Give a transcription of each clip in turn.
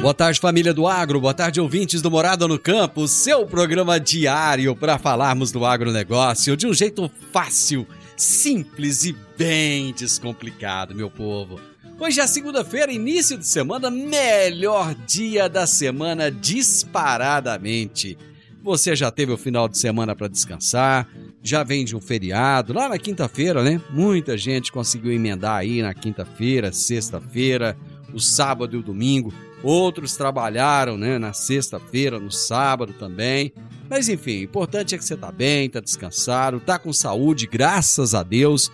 Boa tarde, família do agro. Boa tarde, ouvintes do Morada no Campo. Seu programa diário para falarmos do agronegócio de um jeito fácil, simples e bem descomplicado, meu povo. Hoje é segunda-feira, início de semana, melhor dia da semana disparadamente. Você já teve o final de semana para descansar, já vem de um feriado, lá na quinta-feira, né? Muita gente conseguiu emendar aí na quinta-feira, sexta-feira, o sábado e o domingo. Outros trabalharam, né, na sexta-feira, no sábado também. Mas enfim, o importante é que você está bem, está descansado, está com saúde, graças a Deus,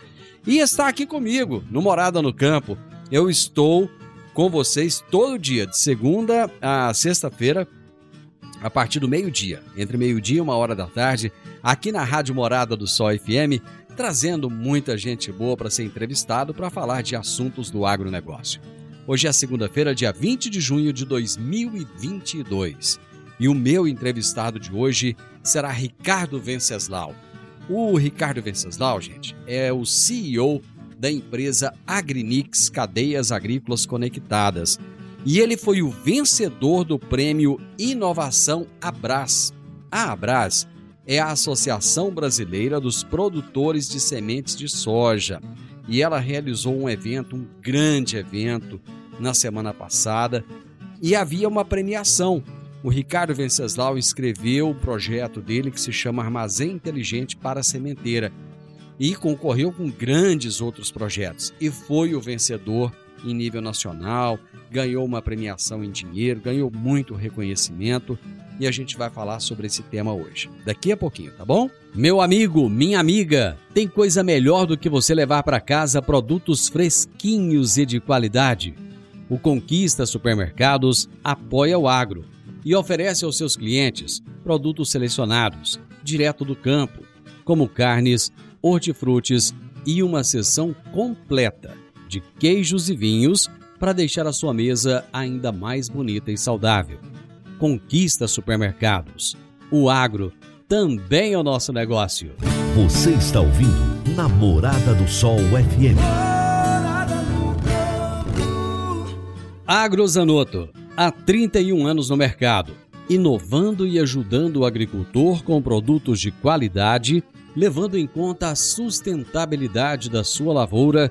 e está aqui comigo, no Morada no Campo. Eu estou com vocês todo dia, de segunda a sexta-feira, a partir do meio-dia, entre meio-dia e uma hora da tarde, aqui na Rádio Morada do Sol FM, trazendo muita gente boa para ser entrevistado para falar de assuntos do agronegócio. Hoje é segunda-feira, dia 20 de junho de 2022. E o meu entrevistado de hoje será Ricardo Venceslau. O Ricardo Venceslau, gente, é o CEO da empresa Agrinix Cadeias Agrícolas Conectadas. E ele foi o vencedor do prêmio Inovação Abras. A Abras é a Associação Brasileira dos Produtores de Sementes de Soja e ela realizou um evento, um grande evento, na semana passada e havia uma premiação. O Ricardo Venceslau escreveu o projeto dele que se chama Armazém Inteligente para a Sementeira e concorreu com grandes outros projetos e foi o vencedor em nível nacional, ganhou uma premiação em dinheiro, ganhou muito reconhecimento e a gente vai falar sobre esse tema hoje. Daqui a pouquinho, tá bom? Meu amigo, minha amiga, tem coisa melhor do que você levar para casa produtos fresquinhos e de qualidade? O Conquista Supermercados apoia o agro e oferece aos seus clientes produtos selecionados, direto do campo, como carnes, hortifrutis e uma seção completa de queijos e vinhos para deixar a sua mesa ainda mais bonita e saudável. Conquista Supermercados. O agro também é o nosso negócio. Você está ouvindo Namorada do Sol FM. Agrozanoto, há 31 anos no mercado, inovando e ajudando o agricultor com produtos de qualidade, levando em conta a sustentabilidade da sua lavoura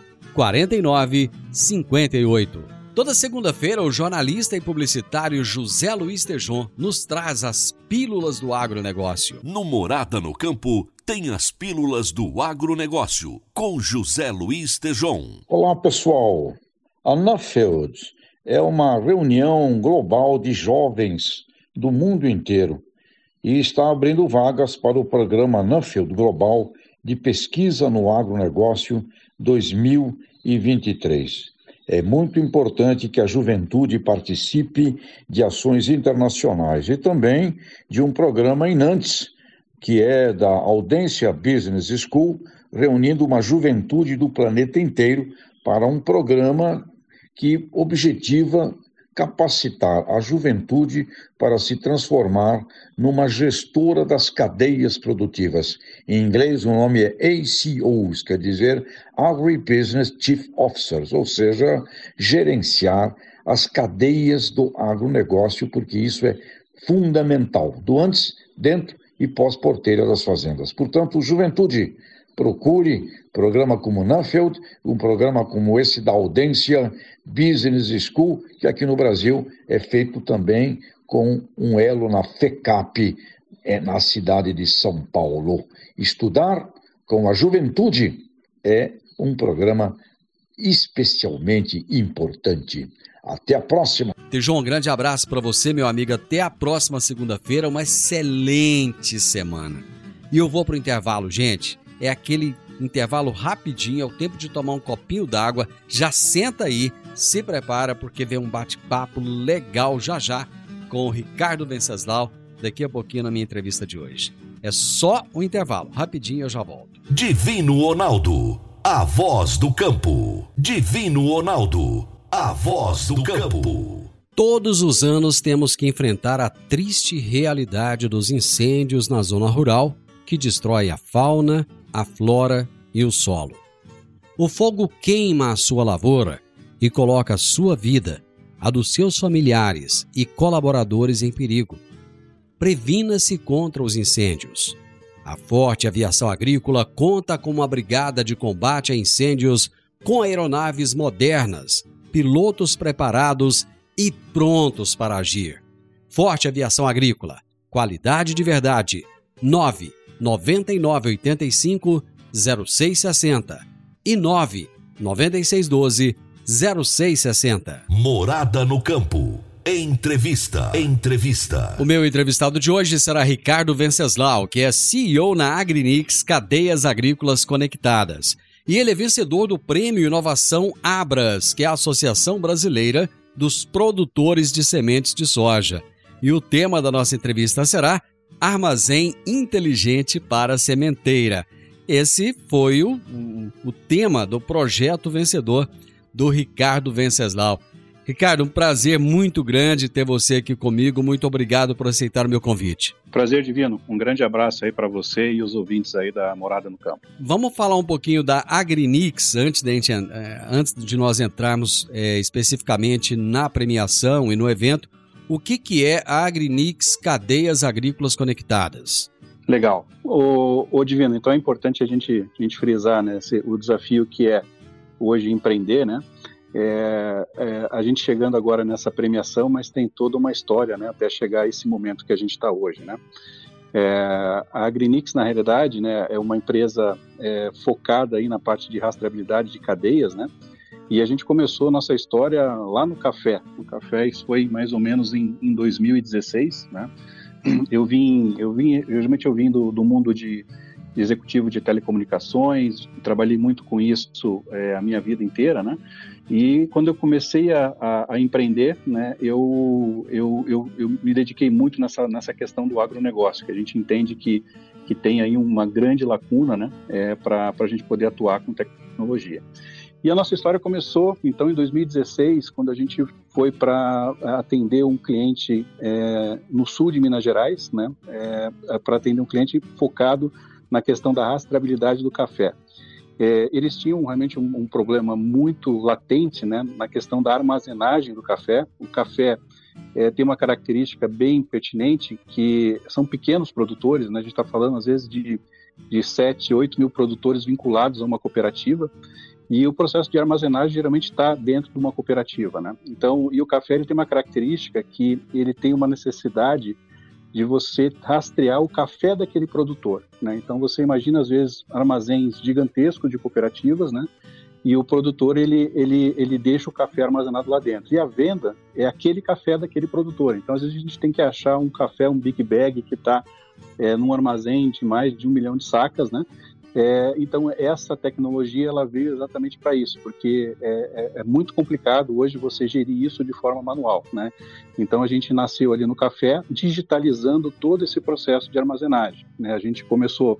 4958. Toda segunda-feira, o jornalista e publicitário José Luiz Tejon nos traz as pílulas do agronegócio. No Morada no Campo, tem as pílulas do agronegócio, com José Luiz Tejon. Olá, pessoal. A Nuffield é uma reunião global de jovens do mundo inteiro e está abrindo vagas para o programa Nuffield Global de Pesquisa no Agronegócio 2023. É muito importante que a juventude participe de ações internacionais e também de um programa em Nantes, que é da Audência Business School, reunindo uma juventude do planeta inteiro para um programa que objetiva capacitar a juventude para se transformar numa gestora das cadeias produtivas. Em inglês, o nome é ACOs, quer dizer Agribusiness Chief Officers, ou seja, gerenciar as cadeias do agronegócio, porque isso é fundamental, do antes, dentro e pós-porteira das fazendas. Portanto, juventude, procure programa como Nuffield, um programa como esse da Audência Business School, que aqui no Brasil é feito também com um elo na FECAP, é, na cidade de São Paulo. Estudar com a juventude é um programa especialmente importante. Até a próxima. Tejon, um grande abraço para você, meu amigo. Até a próxima segunda-feira. Uma excelente semana. E eu vou para o intervalo, gente. É aquele intervalo rapidinho, é o tempo de tomar um copinho d'água. Já senta aí, se prepara, porque vem um bate-papo legal já já com o Ricardo Venceslau daqui a pouquinho na minha entrevista de hoje. É só um intervalo. Rapidinho eu já volto. Divino Ronaldo, a voz do campo. Divino Ronaldo a voz do campo. Todos os anos temos que enfrentar a triste realidade dos incêndios na zona rural que destrói a fauna, a flora e o solo. O fogo queima a sua lavoura e coloca a sua vida, a dos seus familiares e colaboradores em perigo. Previna-se contra os incêndios. A Forte Aviação Agrícola conta com uma brigada de combate a incêndios com aeronaves modernas pilotos preparados e prontos para agir. Forte Aviação Agrícola, qualidade de verdade. 9 9985 0660 e 9 9612 0660. Morada no campo. Entrevista. Entrevista. O meu entrevistado de hoje será Ricardo Venceslau, que é CEO na Agrinix Cadeias Agrícolas Conectadas. E ele é vencedor do Prêmio Inovação Abras, que é a Associação Brasileira dos Produtores de Sementes de Soja. E o tema da nossa entrevista será Armazém Inteligente para Sementeira. Esse foi o, o, o tema do projeto vencedor do Ricardo Venceslau. Ricardo, um prazer muito grande ter você aqui comigo. Muito obrigado por aceitar o meu convite. Prazer divino. Um grande abraço aí para você e os ouvintes aí da Morada no Campo. Vamos falar um pouquinho da Agrinix antes de, gente, eh, antes de nós entrarmos é, especificamente na premiação e no evento. O que, que é a Agrinix Cadeias Agrícolas Conectadas? Legal. O, o Divino, então é importante a gente, a gente frisar né, esse, o desafio que é hoje empreender, né? É, é, a gente chegando agora nessa premiação, mas tem toda uma história, né, até chegar a esse momento que a gente está hoje, né. É, a Agrinix, na realidade, né, é uma empresa é, focada aí na parte de rastreabilidade de cadeias, né, e a gente começou nossa história lá no café. No café, isso foi mais ou menos em, em 2016, né. Eu vim, eu vim, geralmente eu vim do, do mundo de executivo de telecomunicações, trabalhei muito com isso é, a minha vida inteira, né? E quando eu comecei a, a, a empreender, né, eu, eu, eu, eu, me dediquei muito nessa, nessa questão do agronegócio, que a gente entende que, que tem aí uma grande lacuna né, é, para a gente poder atuar com tecnologia. E a nossa história começou, então, em 2016, quando a gente foi para atender um cliente é, no sul de Minas Gerais, né, é, para atender um cliente focado na questão da rastreabilidade do café. É, eles tinham realmente um, um, problema muito latente né, na questão da armazenagem do café. O café é, tem uma característica bem pertinente, que são pequenos produtores, né, a gente está falando às vezes de, de 7, 8 mil produtores vinculados a uma cooperativa, e o processo de armazenagem geralmente está dentro de uma cooperativa. Né? Então, e o café ele tem uma característica que ele tem uma necessidade de você rastrear o café daquele produtor. Né? Então você imagina às vezes armazéns gigantescos de cooperativas, né? E o produtor ele, ele, ele deixa o café armazenado lá dentro. E a venda é aquele café daquele produtor. Então às vezes a gente tem que achar um café, um big bag que está é, num armazém de mais de um milhão de sacas, né? É, então essa tecnologia ela veio exatamente para isso, porque é, é, é, muito complicado hoje você gerir isso de forma manual, né? Então a gente nasceu ali no café digitalizando todo esse processo de armazenagem. Né? A gente começou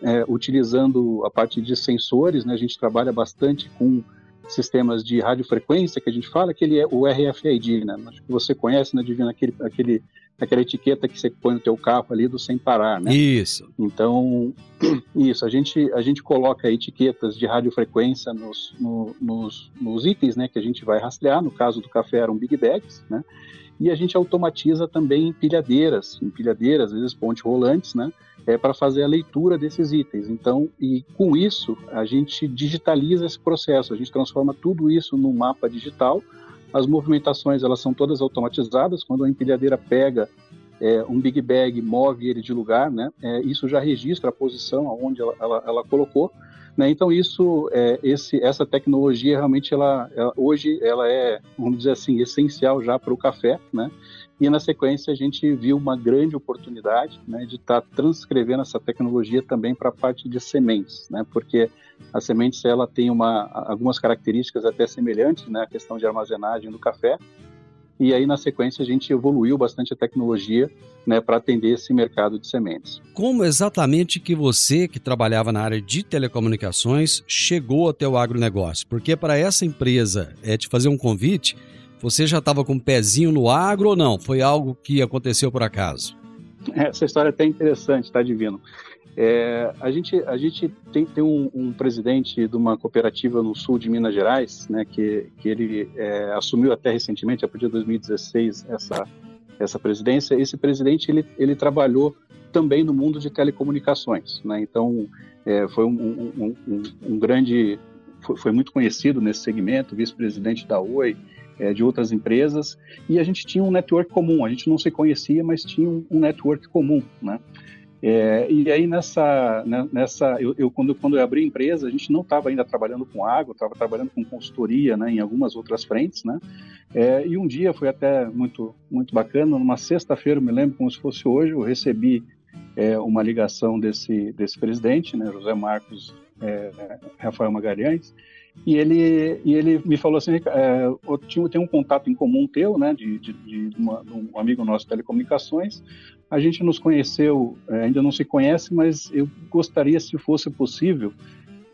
é, utilizando a parte de sensores, né? A gente trabalha bastante com sistemas de radiofrequência que a gente fala, que ele é o RFID, né? Acho que você conhece, né, Divina, aquele, aquele, aquela etiqueta que você põe no teu carro ali do sem parar, né? Isso. Então, isso, a gente, a gente coloca etiquetas de radiofrequência nos, no, nos, nos itens, né, que a gente vai rastrear, no caso do café eram Big Bags, né? E a gente automatiza também empilhadeiras, empilhadeiras, às vezes ponte rolantes, né? É, para fazer a leitura desses itens. Então, e com isso, a gente digitaliza esse processo, a gente transforma tudo isso num mapa digital. As movimentações, elas são todas automatizadas. Quando a empilhadeira pega é, um Big Bag, move ele de lugar, né? É, isso já registra a posição aonde ela, ela, ela colocou né? Então isso, é, esse, essa tecnologia realmente ela, ela, hoje ela é, vamos dizer assim, essencial já para o café, né? E na sequência a gente viu uma grande oportunidade né, de estar tá transcrevendo essa tecnologia também para a parte de sementes, né? Porque a semente ela tem uma, algumas características até semelhantes, né? A questão de armazenagem do café, e aí na sequência a gente evoluiu bastante a tecnologia né, para atender esse mercado de sementes. Como exatamente que você, que trabalhava na área de telecomunicações, chegou até o agronegócio? Porque para essa empresa é te fazer um convite, você já estava com um pezinho no agro ou não? Foi algo que aconteceu por acaso? Essa história é até interessante, tá, Divino? É, a gente, a gente tem, tem um, um, presidente de uma cooperativa no sul de Minas Gerais, né, que, que ele é, assumiu até recentemente, a partir de 2016, essa, essa presidência. Esse presidente ele, ele trabalhou também no mundo de telecomunicações, né? Então é, foi um, um, um, grande, foi, foi, muito conhecido nesse segmento, vice-presidente da Oi, é, de outras empresas, e a gente tinha um network comum. A gente não se conhecia, mas tinha um, network comum, né? É, e aí nessa, né, nessa eu, eu, quando, quando eu abri a empresa, a gente não estava ainda trabalhando com água, estava trabalhando com consultoria, né, em algumas outras frentes, né. É, e um dia foi até muito muito bacana. Numa sexta-feira, me lembro como se fosse hoje, eu recebi é, uma ligação desse desse presidente, né, José Marcos é, Rafael Magalhães, e ele, e ele me falou assim, é, eu tinha, tem um contato em comum teu, né, de, de, de, uma, de um amigo nosso de telecomunicações, a gente nos conheceu, é, ainda não se conhece, mas eu gostaria, se fosse possível,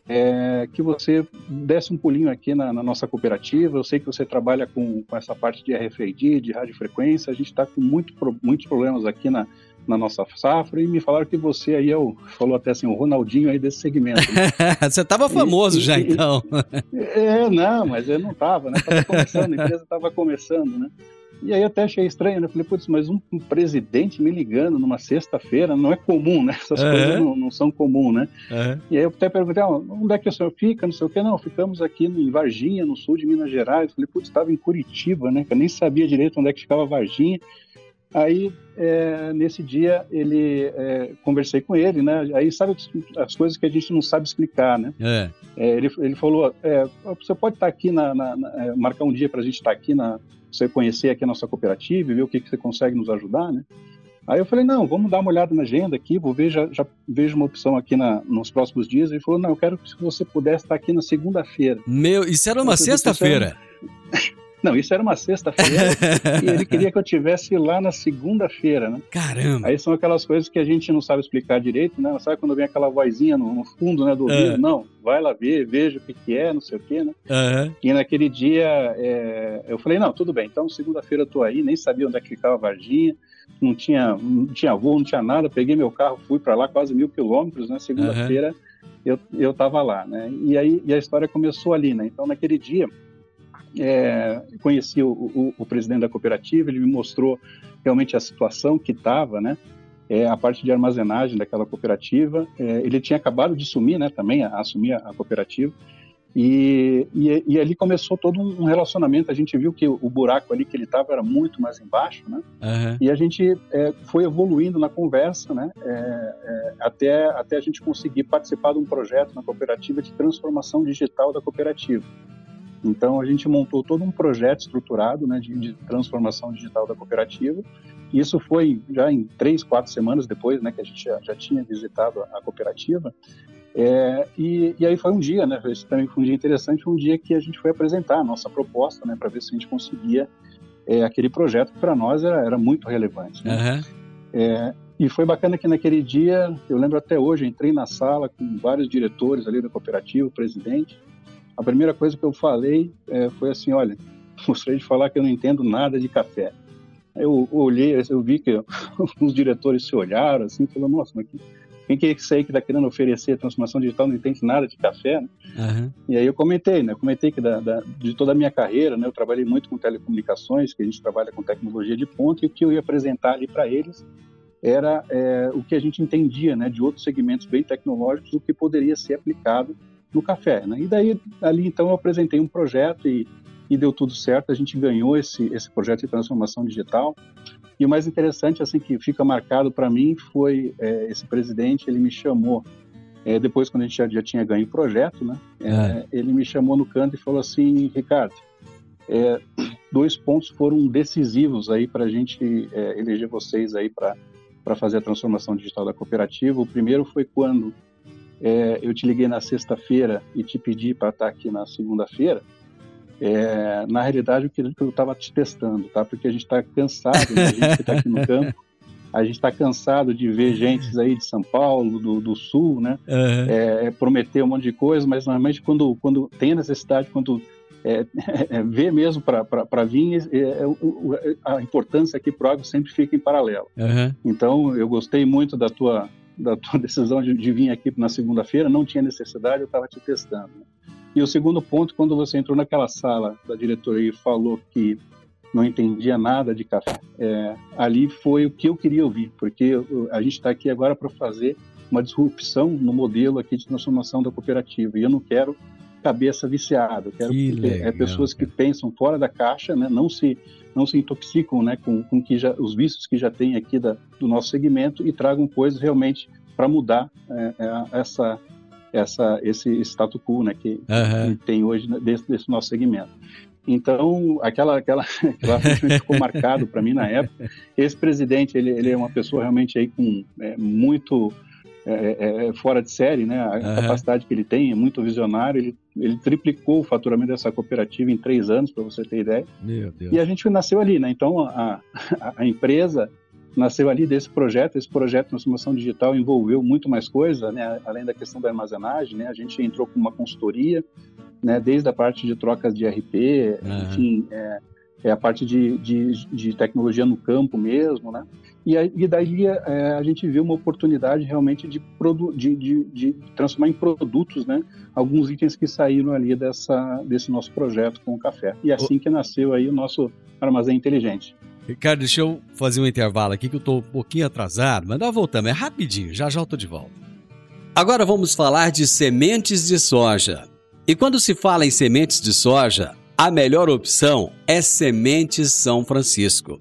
é, que você desse um pulinho aqui na, na, nossa cooperativa. Eu sei que você trabalha com, com essa parte de RFID, de radiofrequência. A gente está com muito, muitos problemas aqui na, na nossa safra e me falaram que você aí é o, falou até assim, o Ronaldinho aí desse segmento. Né? você estava famoso e, já e, então. É, não, mas eu não estava, né? Tava começando, a empresa estava começando, né? E aí até achei estranho, né? Falei, putz, mas um, um, presidente me ligando numa sexta-feira não é comum, né? Essas uhum. coisas não, não, são comuns, né? Uhum. E aí eu até perguntei, ah, onde é que o senhor fica? Não sei o que, não, ficamos aqui em Varginha, no sul de Minas Gerais. Falei, putz, estava em Curitiba, né? Eu nem sabia direito onde é que ficava Varginha. Aí, é, nesse dia, ele é, conversei com ele, né? Aí, sabe as coisas que a gente não sabe explicar, né? É. é ele, ele falou, é, você pode estar aqui, na, na, na é, marcar um dia para a gente estar aqui, na, você conhecer aqui a nossa cooperativa e ver o que, que você consegue nos ajudar, né? Aí eu falei, não, vamos dar uma olhada na agenda aqui, vou ver, já, já vejo uma opção aqui na, nos próximos dias. Ele falou, não, eu quero que você pudesse estar aqui na segunda-feira. Meu, isso era uma sexta-feira? Não, isso era uma sexta-feira e ele queria que eu tivesse lá na segunda-feira, né? Caramba! Aí são aquelas coisas que a gente não sabe explicar direito, né? Sabe quando vem aquela vozinha no, no fundo, né, do ouvido? É. Não, vai lá ver, veja o que, que é, não sei o que, né? Uhum. E naquele dia é, eu falei, não, tudo bem, então segunda-feira eu tô aí, nem sabia onde é que ficava a Varginha, não tinha, não tinha voo, não tinha nada, peguei meu carro, fui para lá quase mil quilômetros, né? Segunda-feira uhum. eu, eu tava lá, né? E aí e a história começou ali, né? Então naquele dia é, conheci o, o, o, presidente da cooperativa, ele me mostrou realmente a situação que estava, né? É, a parte de armazenagem daquela cooperativa. É, ele tinha acabado de assumir, né? Também a, assumir a, a cooperativa. E, e, e, ali começou todo um relacionamento. A gente viu que o buraco ali que ele estava era muito mais embaixo, né? Uhum. E a gente é, foi evoluindo na conversa, né? É, é, até, até a gente conseguir participar de um projeto na cooperativa de transformação digital da cooperativa. Então a gente montou todo um projeto estruturado né, de, de, transformação digital da cooperativa. Isso foi já em três, quatro semanas depois né, que a gente já, já tinha visitado a, a cooperativa. É, e, e, aí foi um dia, né? Esse também foi um dia interessante, foi um dia que a gente foi apresentar a nossa proposta, né, para ver se a gente conseguia é, aquele projeto que para nós era, era, muito relevante. Né? Uhum. É, e foi bacana que naquele dia, eu lembro até hoje, entrei na sala com vários diretores ali da cooperativa, o presidente, a primeira coisa que eu falei é, foi assim, olha, gostaria de falar que eu não entendo nada de café. Eu olhei, eu vi que os diretores se olharam assim, falaram, nossa, mas quem que é isso aí que está querendo oferecer transformação digital não entende nada de café, né? Uhum. E aí eu comentei, né? Eu comentei que da, da, de toda a minha carreira, né? Eu trabalhei muito com telecomunicações, que a gente trabalha com tecnologia de ponta, e o que eu ia apresentar ali para eles era é, o que a gente entendia, né? De outros segmentos bem tecnológicos, o que poderia ser aplicado no café, né? E daí ali então eu apresentei um projeto e e deu tudo certo. A gente ganhou esse, esse projeto de transformação digital. E o mais interessante, assim, que fica marcado para mim foi é, esse presidente, ele me chamou, é, depois quando a gente já, já, tinha ganho o projeto, né? É, é. ele me chamou no canto e falou assim, Ricardo, é, dois pontos foram decisivos aí para a gente é, eleger vocês aí para para fazer a transformação digital da cooperativa. O primeiro foi quando eu te liguei na sexta-feira e te pedi para estar aqui na segunda-feira. É, na realidade, o que eu estava te testando, tá? Porque a gente está cansado, né? a gente que está aqui no campo, a gente está cansado de ver gente aí de São Paulo, do, do Sul, né? Uhum. É, prometer um monte de coisa, mas normalmente quando, quando tem a necessidade, quando é, é, vê mesmo para vir, é, é a importância aqui para o agro sempre fica em paralelo. Uhum. Então, eu gostei muito da tua, da tua decisão de, de vir aqui na segunda-feira, não tinha necessidade, eu estava te testando. Né? E o segundo ponto, quando você entrou naquela sala da diretoria e falou que não entendia nada de café, é, ali foi o que eu queria ouvir, porque a gente está aqui agora para fazer uma disrupção no modelo aqui de transformação da cooperativa. E eu não quero cabeça viciada, eu quero que é, legal, é, pessoas que pensam fora da caixa, né, não se não se intoxicam, né, com, com que já, os vícios que já tem aqui da, do nosso segmento e tragam coisas realmente para mudar é, é essa essa, esse status quo né, que, uhum. que tem hoje desse, desse, nosso segmento. Então, aquela, aquela, aquela ficou marcado para mim na época. Esse presidente, ele, ele é uma pessoa realmente aí com é, muito é, é, é fora de série, né? A uhum. capacidade que ele tem é muito visionário. Ele, ele triplicou o faturamento dessa cooperativa em três anos, para você ter ideia. E a gente nasceu ali, né? Então, a, a, a empresa nasceu ali desse projeto. Esse projeto de transformação digital envolveu muito mais coisa, né? além da questão da armazenagem. Né? A gente entrou com uma consultoria, né? desde a parte de trocas de RP, uhum. enfim, é, é, a parte de, de, de, tecnologia no campo mesmo, né? E, e daí é, a gente viu uma oportunidade realmente de, de, de, de, transformar em produtos, né? Alguns itens que saíram ali dessa, desse nosso projeto com o café. E assim que nasceu aí o nosso armazém inteligente. Ricardo, deixa eu fazer um intervalo aqui que eu estou um pouquinho atrasado, mas nós voltamos, é rapidinho, já já eu tô de volta. Agora vamos falar de sementes de soja. E quando se fala em sementes de soja, a melhor opção é Sementes São Francisco.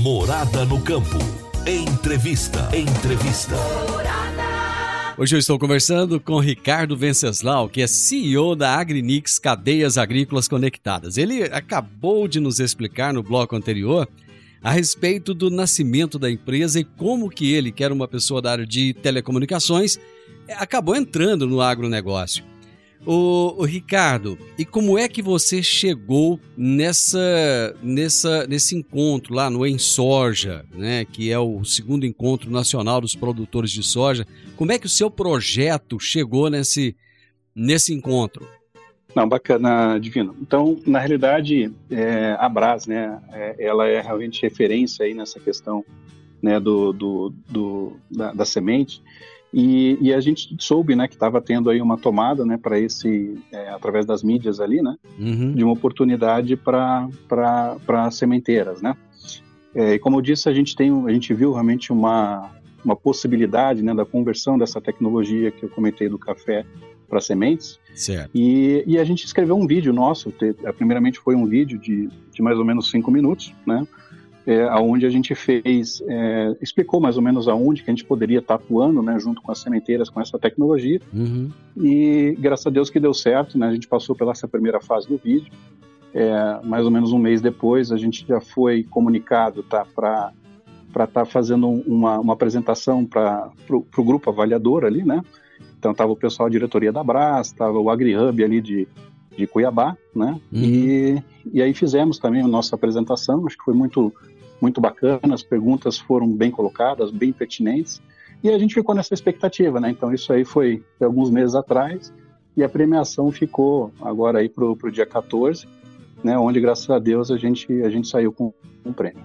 Morada no campo. Entrevista. Entrevista. Hoje eu estou conversando com Ricardo Venceslau, que é CEO da Agrinix Cadeias Agrícolas Conectadas. Ele acabou de nos explicar no bloco anterior a respeito do nascimento da empresa e como que ele, que era uma pessoa da área de telecomunicações, acabou entrando no agronegócio. O, Ricardo, e como é que você chegou nessa, nessa, nesse encontro lá no Ensoja, né, que é o segundo encontro nacional dos produtores de soja? Como é que o seu projeto chegou nesse, nesse encontro? Não, bacana, Divino. Então, na realidade, é, a Brás, né, é, ela é realmente referência aí nessa questão né, do, do, do da, da semente. E, e, a gente soube, né, que estava tendo aí uma tomada, né, para esse, é, através das mídias ali, né, uhum. de uma oportunidade para para sementeiras, né. É, e como eu disse, a gente tem, a gente viu realmente uma uma possibilidade, né, da conversão dessa tecnologia que eu comentei do café para sementes. Certo. E, e a gente escreveu um vídeo nosso, primeiramente foi um vídeo de, de mais ou menos cinco minutos, né, é, onde a gente fez, é, explicou mais ou menos aonde que a gente poderia estar atuando, né, junto com as sementeiras, com essa tecnologia. Uhum. E graças a Deus que deu certo, né, a gente passou pela essa primeira fase do vídeo. É, mais ou menos um mês depois, a gente já foi comunicado, tá, para para estar tá fazendo uma, uma apresentação para o grupo avaliador ali, né? Então estava o pessoal da diretoria da Brás, estava o AgriHub ali de, de Cuiabá, né? Uhum. E, e aí fizemos também a nossa apresentação, acho que foi muito muito bacana, as perguntas foram bem colocadas, bem pertinentes, e a gente ficou nessa expectativa, né? Então isso aí foi, foi alguns meses atrás, e a premiação ficou agora aí para o dia 14, né? Onde, graças a Deus, a gente, a gente saiu com um prêmio.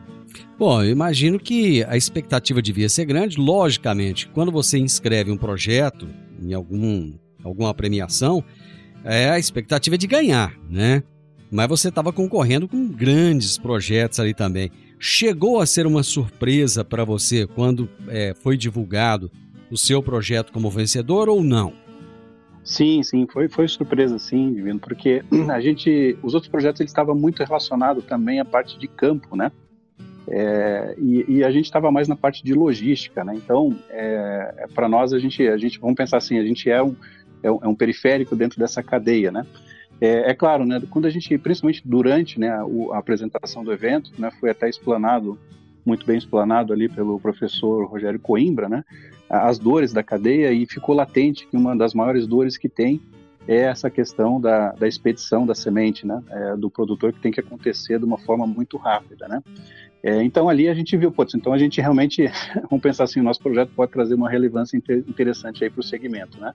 Bom, eu imagino que a expectativa devia ser grande. Logicamente, quando você inscreve um projeto em algum, alguma premiação, é, a expectativa é de ganhar, né? Mas você estava concorrendo com grandes projetos ali também. Chegou a ser uma surpresa para você quando é, foi divulgado o seu projeto como vencedor ou não? Sim, sim, foi, foi surpresa, sim, Divino, porque a gente, os outros projetos estavam muito relacionados também à parte de campo, né? É, e, e, a gente estava mais na parte de logística, né? Então, é, é para nós a gente, a gente, vamos pensar assim, a gente é um, é um, é um periférico dentro dessa cadeia, né? É, é, claro, né, quando a gente, principalmente durante né, a, a, apresentação do evento, né, foi até explanado, muito bem explanado ali pelo professor Rogério Coimbra, né, as dores da cadeia e ficou latente que uma das maiores dores que tem é essa questão da, da expedição da semente, né, é, do produtor que tem que acontecer de uma forma muito rápida, né. É, então ali a gente viu, putz, então a gente realmente, vamos pensar assim, o nosso projeto pode trazer uma relevância inter, interessante aí para o segmento, né?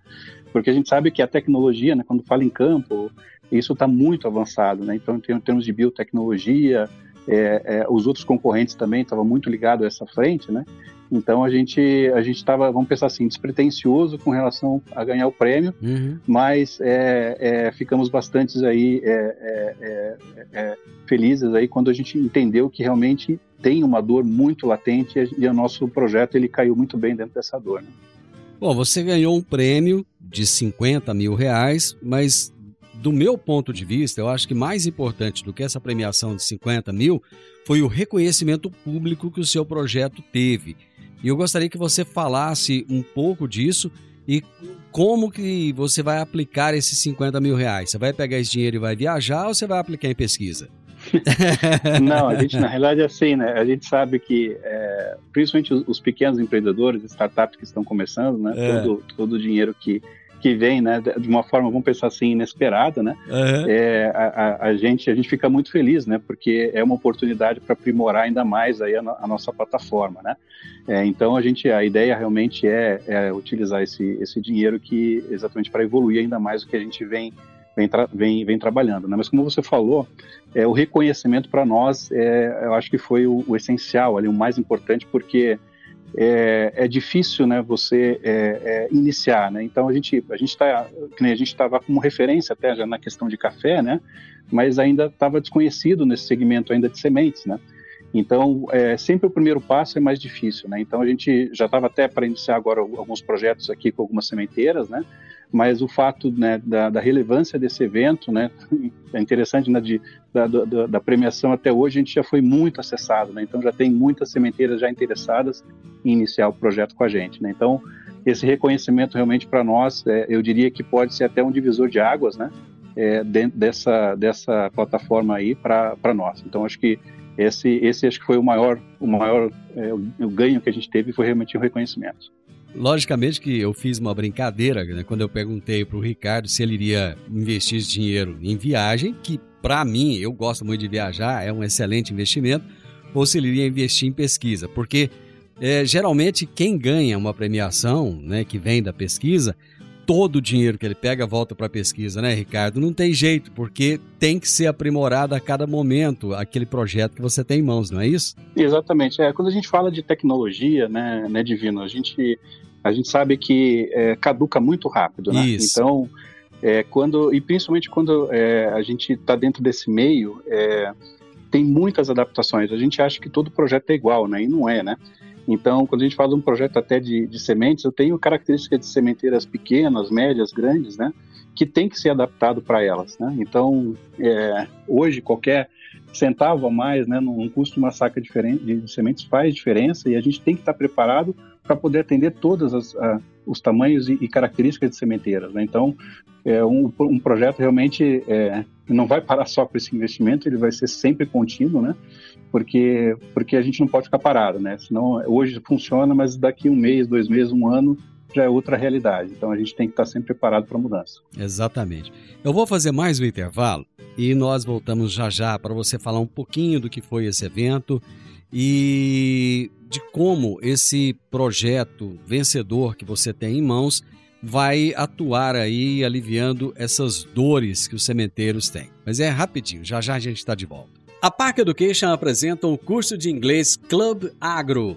Porque a gente sabe que a tecnologia, né, quando fala em campo, isso está muito avançado, né? Então em termos de biotecnologia, é, é, os outros concorrentes também estavam muito ligados a essa frente, né? Então a gente a gente estava, vamos pensar assim, despretensioso com relação a ganhar o prêmio, uhum. mas é, é, ficamos bastante aí é, é, é, felizes aí quando a gente entendeu que realmente tem uma dor muito latente e, o nosso projeto ele caiu muito bem dentro dessa dor. Né? Bom, você ganhou um prêmio de 50 mil reais, mas do meu ponto de vista, eu acho que mais importante do que essa premiação de 50 mil foi o reconhecimento público que o seu projeto teve. E eu gostaria que você falasse um pouco disso e como que você vai aplicar esses 50 mil reais. Você vai pegar esse dinheiro e vai viajar ou você vai aplicar em pesquisa? Não, a gente na realidade é assim, né? A gente sabe que, é, principalmente os, os, pequenos empreendedores, startups que estão começando, né? É. Todo, todo o dinheiro que que vem, né, de uma forma, vamos pensar assim, inesperada, né, uhum. é, a, a, gente, a gente fica muito feliz, né, porque é uma oportunidade para aprimorar ainda mais aí a, a nossa plataforma, né. É, então a gente, a ideia realmente é, é, utilizar esse, esse dinheiro que exatamente para evoluir ainda mais o que a gente vem vem, vem, vem trabalhando, né. Mas como você falou, é, o reconhecimento para nós, é, eu acho que foi o, o essencial ali, o mais importante, porque é, é difícil, né, você é, é, iniciar, né? Então a gente a gente está a gente estava como referência até já na questão de café, né? Mas ainda estava desconhecido nesse segmento ainda de sementes, né? Então é, sempre o primeiro passo é mais difícil, né? Então a gente já estava até para iniciar agora alguns projetos aqui com algumas sementeiras, né? Mas o fato né, da, da, relevância desse evento, né, é interessante, né, de, da, da, da, premiação até hoje, a gente já foi muito acessado, né, então já tem muitas sementeiras já interessadas em iniciar o projeto com a gente. Né, então, esse reconhecimento realmente para nós, é, eu diria que pode ser até um divisor de águas, né, é, dentro dessa, dessa plataforma aí para nós. Então, acho que esse, esse acho que foi o maior, o maior é, o ganho que a gente teve foi realmente o reconhecimento. Logicamente que eu fiz uma brincadeira né, quando eu perguntei para o Ricardo se ele iria investir esse dinheiro em viagem, que para mim, eu gosto muito de viajar, é um excelente investimento, ou se ele iria investir em pesquisa, porque é, geralmente quem ganha uma premiação, né, que vem da pesquisa, todo o dinheiro que ele pega volta para a pesquisa, né, Ricardo? Não tem jeito, porque tem que ser aprimorado a cada momento aquele projeto que você tem em mãos, não é isso? Exatamente. É, quando a gente fala de tecnologia, né, né Divino, a gente, a gente sabe que é, caduca muito rápido, né? Isso. Então, é, quando, e principalmente quando é, a gente está dentro desse meio, é, tem muitas adaptações. A gente acha que todo projeto é igual, né? E não é, né? Então, quando a gente fala de um projeto até de, de sementes, eu tenho características de sementeiras pequenas, médias, grandes, né? Que tem que ser adaptado para elas, né? Então, é, hoje, qualquer centavo a mais, né, num custo de uma saca diferente de, sementes faz diferença e a gente tem que estar preparado para poder atender todos os tamanhos e, e, características de sementeiras. Né? Então, é um, um projeto realmente é, não vai parar só com esse investimento, ele vai ser sempre contínuo, né? porque, porque a gente não pode ficar parado, né? Senão, hoje funciona, mas daqui um mês, dois meses, um ano, já é outra realidade. Então a gente tem que estar sempre preparado para a mudança. Exatamente. Eu vou fazer mais um intervalo e nós voltamos já já para você falar um pouquinho do que foi esse evento e de como esse projeto vencedor que você tem em mãos vai atuar aí aliviando essas dores que os cementeiros têm. Mas é rapidinho, já já a gente está de volta. A Park Education apresenta o curso de inglês Club Agro,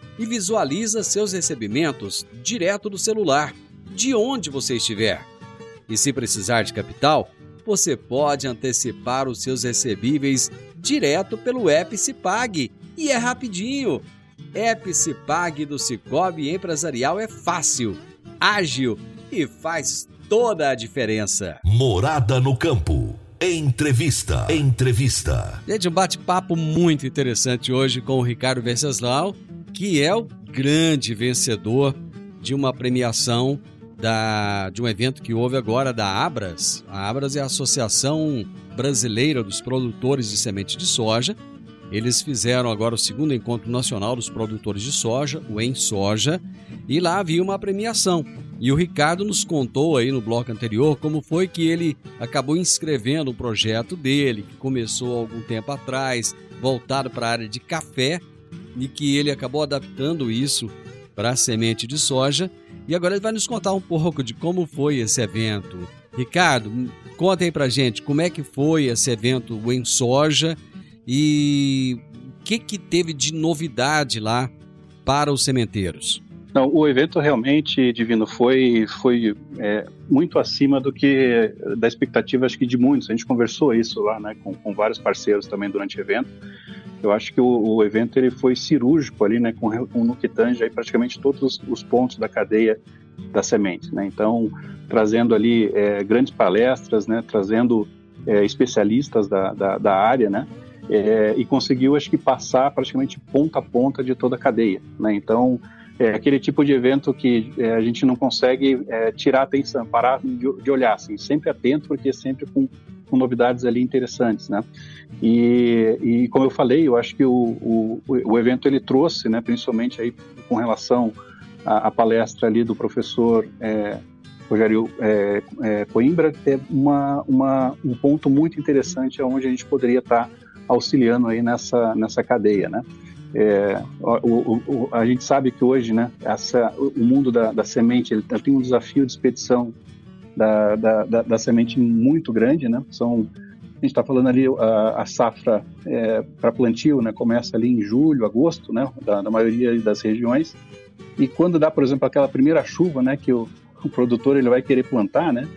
e visualiza seus recebimentos direto do celular, de onde você estiver. E se precisar de capital, você pode antecipar os seus recebíveis direto pelo Epicipag e é rapidinho. Epicipag do Cicobi Empresarial é fácil, ágil e faz toda a diferença. Morada no campo. Entrevista. Entrevista. Gente, um bate-papo muito interessante hoje com o Ricardo Venceslau, que é o grande vencedor de uma premiação da, de um evento que houve agora da Abras. A Abras é a Associação Brasileira dos Produtores de Semente de Soja. Eles fizeram agora o segundo encontro nacional dos produtores de soja, o Em Soja, e lá havia uma premiação. E o Ricardo nos contou aí no bloco anterior como foi que ele acabou inscrevendo o projeto dele, que começou algum tempo atrás, voltado para a área de café, e que ele acabou adaptando isso para a semente de soja. E agora ele vai nos contar um pouco de como foi esse evento. Ricardo, conta aí pra gente como é que foi esse evento em soja e o que, que teve de novidade lá para os sementeiros. Não, o evento realmente, Divino, foi, foi é, muito acima do que da expectativa, acho que de muitos. A gente conversou isso lá, né, com, com vários parceiros também durante o evento. Eu acho que o, o evento ele foi cirúrgico ali, né, com, com no que tange aí praticamente todos os, os pontos da cadeia da semente, né. Então, trazendo ali é, grandes palestras, né, trazendo é, especialistas da, da, da área, né, é, e conseguiu, acho que, passar praticamente ponta a ponta de toda a cadeia. Né? Então, é aquele tipo de evento que é, a gente não consegue é, tirar atenção, parar de, de, olhar, assim, sempre atento, porque sempre com, com novidades ali interessantes, né? E, e, como eu falei, eu acho que o, o, o evento ele trouxe, né, principalmente aí com relação à, à palestra ali do professor é, Rogério é, é, Coimbra, é uma, uma, um ponto muito interessante onde a gente poderia estar auxiliando aí nessa, nessa cadeia, né? É, o, o, a gente sabe que hoje, né, essa, o mundo da, da semente ele tem um desafio de expedição da, da, da, da semente muito grande, né? São a gente está falando ali a, a safra é, para plantio, né? Começa ali em julho, agosto, né? Da, da, maioria das regiões. E quando dá, por exemplo, aquela primeira chuva, né? Que o, o produtor ele vai querer plantar, né?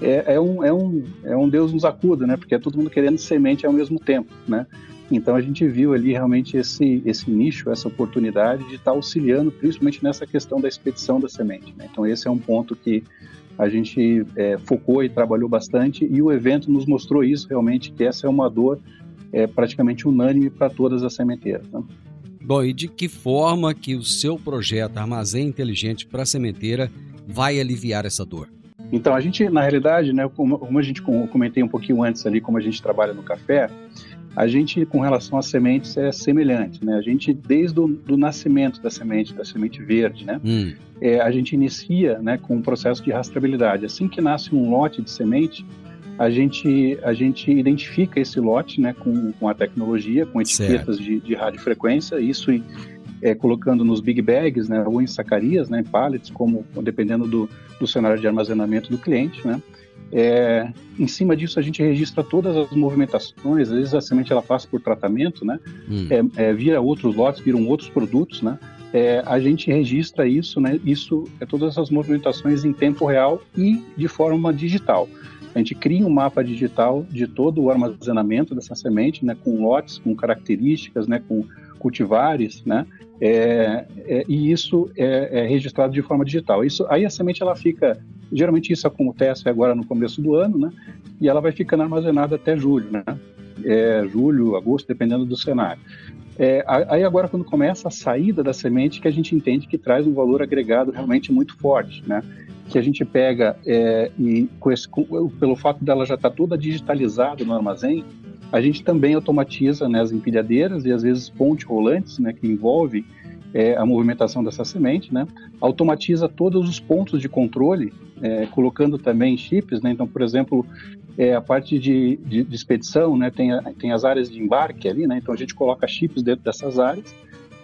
É, é, um, é, um, é um Deus nos acuda, né? Porque é todo mundo querendo semente ao mesmo tempo, né? Então a gente viu ali realmente esse, esse nicho, essa oportunidade de estar tá auxiliando, principalmente nessa questão da expedição da semente. Né? Então esse é um ponto que a gente é, focou e trabalhou bastante e o evento nos mostrou isso realmente, que essa é uma dor é, praticamente unânime para todas as sementeiras. Né? Bom, e de que forma que o seu projeto Armazém Inteligente para a Sementeira vai aliviar essa dor? Então, a gente, na realidade, né, como, como a gente comentei um pouquinho antes ali, como a gente trabalha no café, a gente, com relação às sementes, é semelhante, né? A gente, desde o do nascimento da semente, da semente verde, né? Hum. É, a gente inicia né, com um processo de rastreabilidade. Assim que nasce um lote de semente, a gente, a gente identifica esse lote né, com, com a tecnologia, com etiquetas de, de radiofrequência, isso é, colocando nos big bags, né, ou em sacarias, né, em pallets, como, dependendo do, do cenário de armazenamento do cliente, né. É, em cima disso, a gente registra todas as movimentações. Às vezes a semente ela passa por tratamento, né? Hum. É, é, vira outros lotes, viram outros produtos, né? É, a gente registra isso, né? Isso é todas essas movimentações em tempo real e de forma digital. A gente cria um mapa digital de todo o armazenamento dessa semente, né? Com lotes, com características, né? Com cultivares, né? É, é, e isso é, é, registrado de forma digital. Isso, aí a semente ela fica, geralmente isso acontece agora no começo do ano, né? E ela vai ficando armazenada até julho, né? É, julho, agosto, dependendo do cenário. É, aí agora quando começa a saída da semente que a gente entende que traz um valor agregado realmente muito forte, né? Que a gente pega é, e com esse, com, pelo fato dela já estar tá toda digitalizada no armazém, a gente também automatiza né, as empilhadeiras e às vezes pontes rolantes, né, que envolve é, a movimentação dessa semente, né? Automatiza todos os pontos de controle, é, colocando também chips, né? Então, por exemplo, é, a parte de, de, de expedição, né? Tem, a, tem as áreas de embarque ali, né? Então a gente coloca chips dentro dessas áreas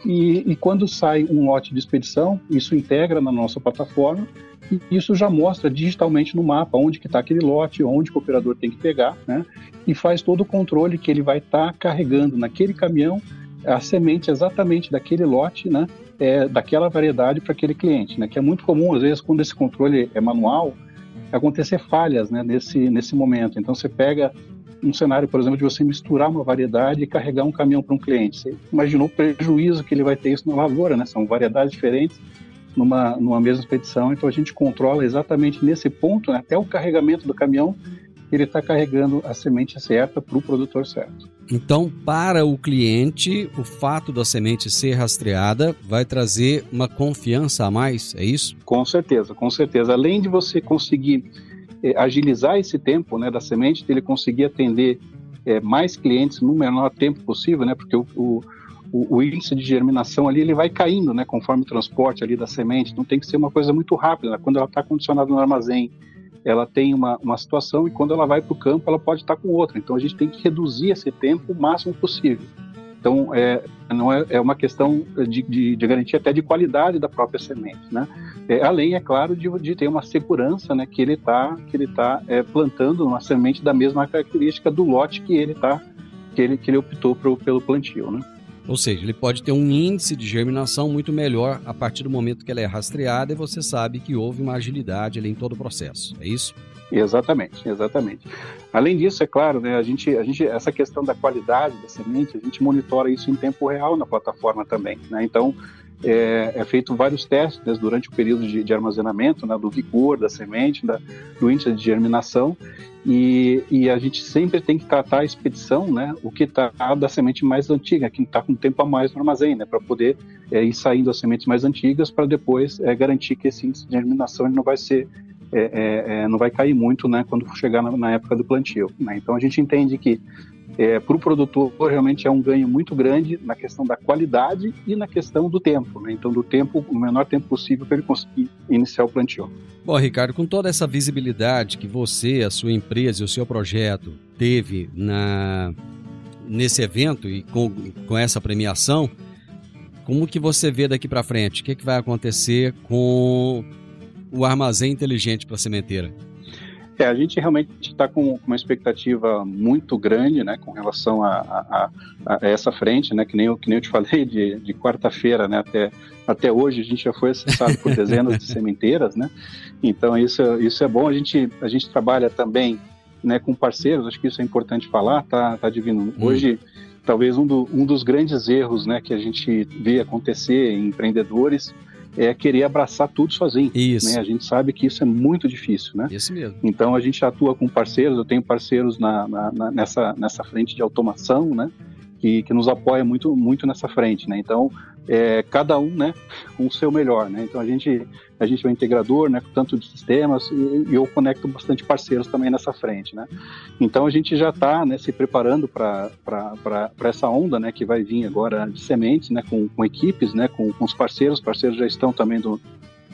e, e quando sai um lote de expedição, isso integra na nossa plataforma e isso já mostra digitalmente no mapa onde que está aquele lote, onde o operador tem que pegar, né? E faz todo o controle que ele vai estar tá carregando naquele caminhão a semente exatamente daquele lote, né? É, daquela variedade para aquele cliente, né? Que é muito comum às vezes quando esse controle é manual acontecer falhas, né? Nesse nesse momento. Então você pega um cenário, por exemplo, de você misturar uma variedade e carregar um caminhão para um cliente. Você imaginou o prejuízo que ele vai ter isso na lavoura, né? São variedades diferentes numa, numa mesma expedição, então a gente controla exatamente nesse ponto, né? até o carregamento do caminhão, ele está carregando a semente certa para o produtor certo. Então, para o cliente, o fato da semente ser rastreada vai trazer uma confiança a mais, é isso? Com certeza, com certeza. Além de você conseguir agilizar esse tempo né, da semente, ele conseguir atender é, mais clientes no menor tempo possível, né, porque o, o, o, índice de germinação ali ele vai caindo né, conforme o transporte ali da semente, não tem que ser uma coisa muito rápida. Né? Quando ela está condicionada no armazém, ela tem uma, uma situação e quando ela vai para o campo, ela pode estar tá com outra. Então a gente tem que reduzir esse tempo o máximo possível. Então, é, não é, é uma questão de, de, de, até de qualidade da própria semente, né? É, além, é claro, de, de, ter uma segurança, né, que ele está que ele tá é, plantando uma semente da mesma característica do lote que ele tá que ele que ele optou pro, pelo plantio, né? Ou seja, ele pode ter um índice de germinação muito melhor a partir do momento que ela é rastreada e você sabe que houve uma agilidade ali em todo o processo. É isso? Exatamente, exatamente. Além disso, é claro, né, a gente, a gente, essa questão da qualidade da semente, a gente monitora isso em tempo real na plataforma também. Né? Então, é, é feito vários testes né, durante o período de, de armazenamento, né, do vigor da semente, da, do índice de germinação, e, e, a gente sempre tem que tratar a expedição, né, o que está da semente mais antiga, que está com tempo a mais no armazém, né, para poder é, ir saindo as sementes mais antigas para depois é, garantir que esse índice de germinação não vai ser é, é, é, não vai cair muito, né, quando chegar na, na época do plantio. Né? Então a gente entende que é, para o produtor realmente é um ganho muito grande na questão da qualidade e na questão do tempo. Né? Então, do tempo, o menor tempo possível para ele conseguir iniciar o plantio. Bom, Ricardo, com toda essa visibilidade que você, a sua empresa e o seu projeto teve na, nesse evento e com, com essa premiação, como que você vê daqui para frente? O que, que vai acontecer com o armazém inteligente para a sementeira? É, a gente realmente está com uma expectativa muito grande, né, com relação a, a, a, essa frente, né, que nem eu, que nem eu te falei de, de quarta-feira, né, até, até hoje a gente já foi acessado por dezenas de sementeiras, né, então isso, isso é bom, a gente, a gente trabalha também, né, com parceiros, acho que isso é importante falar, tá, tá divino. Hum. Hoje, talvez um, do, um dos grandes erros, né, que a gente vê acontecer em empreendedores, é querer abraçar tudo sozinho. Isso. Né? A gente sabe que isso é muito difícil, né? Isso mesmo. Então a gente atua com parceiros, eu tenho parceiros na, na, na, nessa, nessa frente de automação, né? Que, que nos apoia muito, muito nessa frente, né? Então é, cada um, né, com o seu melhor, né? Então a gente a gente é um integrador, né, tanto de sistemas e, e eu conecto bastante parceiros também nessa frente, né? Então a gente já está, né, se preparando para essa onda, né, que vai vir agora de sementes, né, com, com equipes, né, com, com os parceiros, os parceiros já estão também do,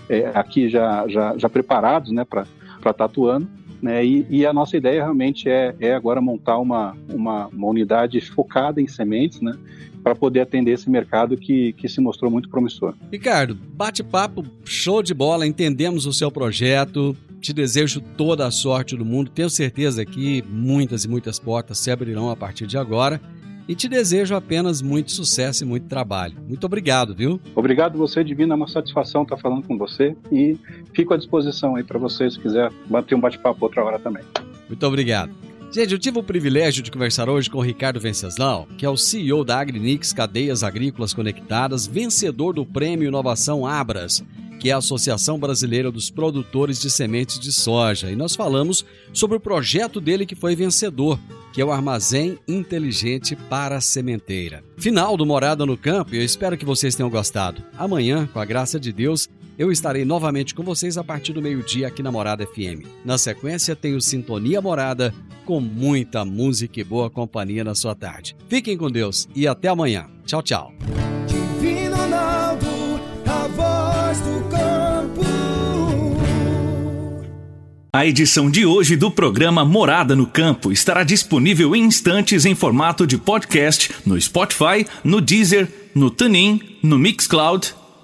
é, aqui já, já, já preparados, né, para estar tá atuando. Né, e, e, a nossa ideia realmente é, é agora montar uma, uma, uma unidade focada em sementes, né, para poder atender esse mercado que, que se mostrou muito promissor. Ricardo, bate-papo show de bola, entendemos o seu projeto, te desejo toda a sorte do mundo, tenho certeza que muitas e muitas portas se abrirão a partir de agora e te desejo apenas muito sucesso e muito trabalho. Muito obrigado, viu? Obrigado você, Divino, é uma satisfação estar falando com você e fico à disposição aí para você se quiser bater um bate-papo outra hora também. Muito obrigado. Gente, eu tive o privilégio de conversar hoje com o Ricardo Venceslau, que é o CEO da Agrinix Cadeias Agrícolas Conectadas, vencedor do Prêmio Inovação Abras, que é a Associação Brasileira dos Produtores de Sementes de Soja. E nós falamos sobre o projeto dele que foi vencedor, que é o Armazém Inteligente para a Sementeira. Final do Morada no Campo eu espero que vocês tenham gostado. Amanhã, com a graça de Deus, eu estarei novamente com vocês a partir do meio-dia aqui na Morada FM. Na sequência, tenho Sintonia Morada com muita música e boa companhia na sua tarde. Fiquem com Deus e até amanhã. Tchau, tchau. Divino Ronaldo, a voz do campo. A edição de hoje do programa Morada no Campo estará disponível em instantes em formato de podcast no Spotify, no Deezer, no TuneIn, no Mixcloud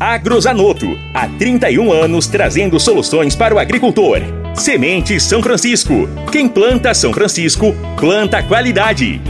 Agrozanoto. Há 31 anos trazendo soluções para o agricultor. Semente São Francisco. Quem planta São Francisco, planta qualidade.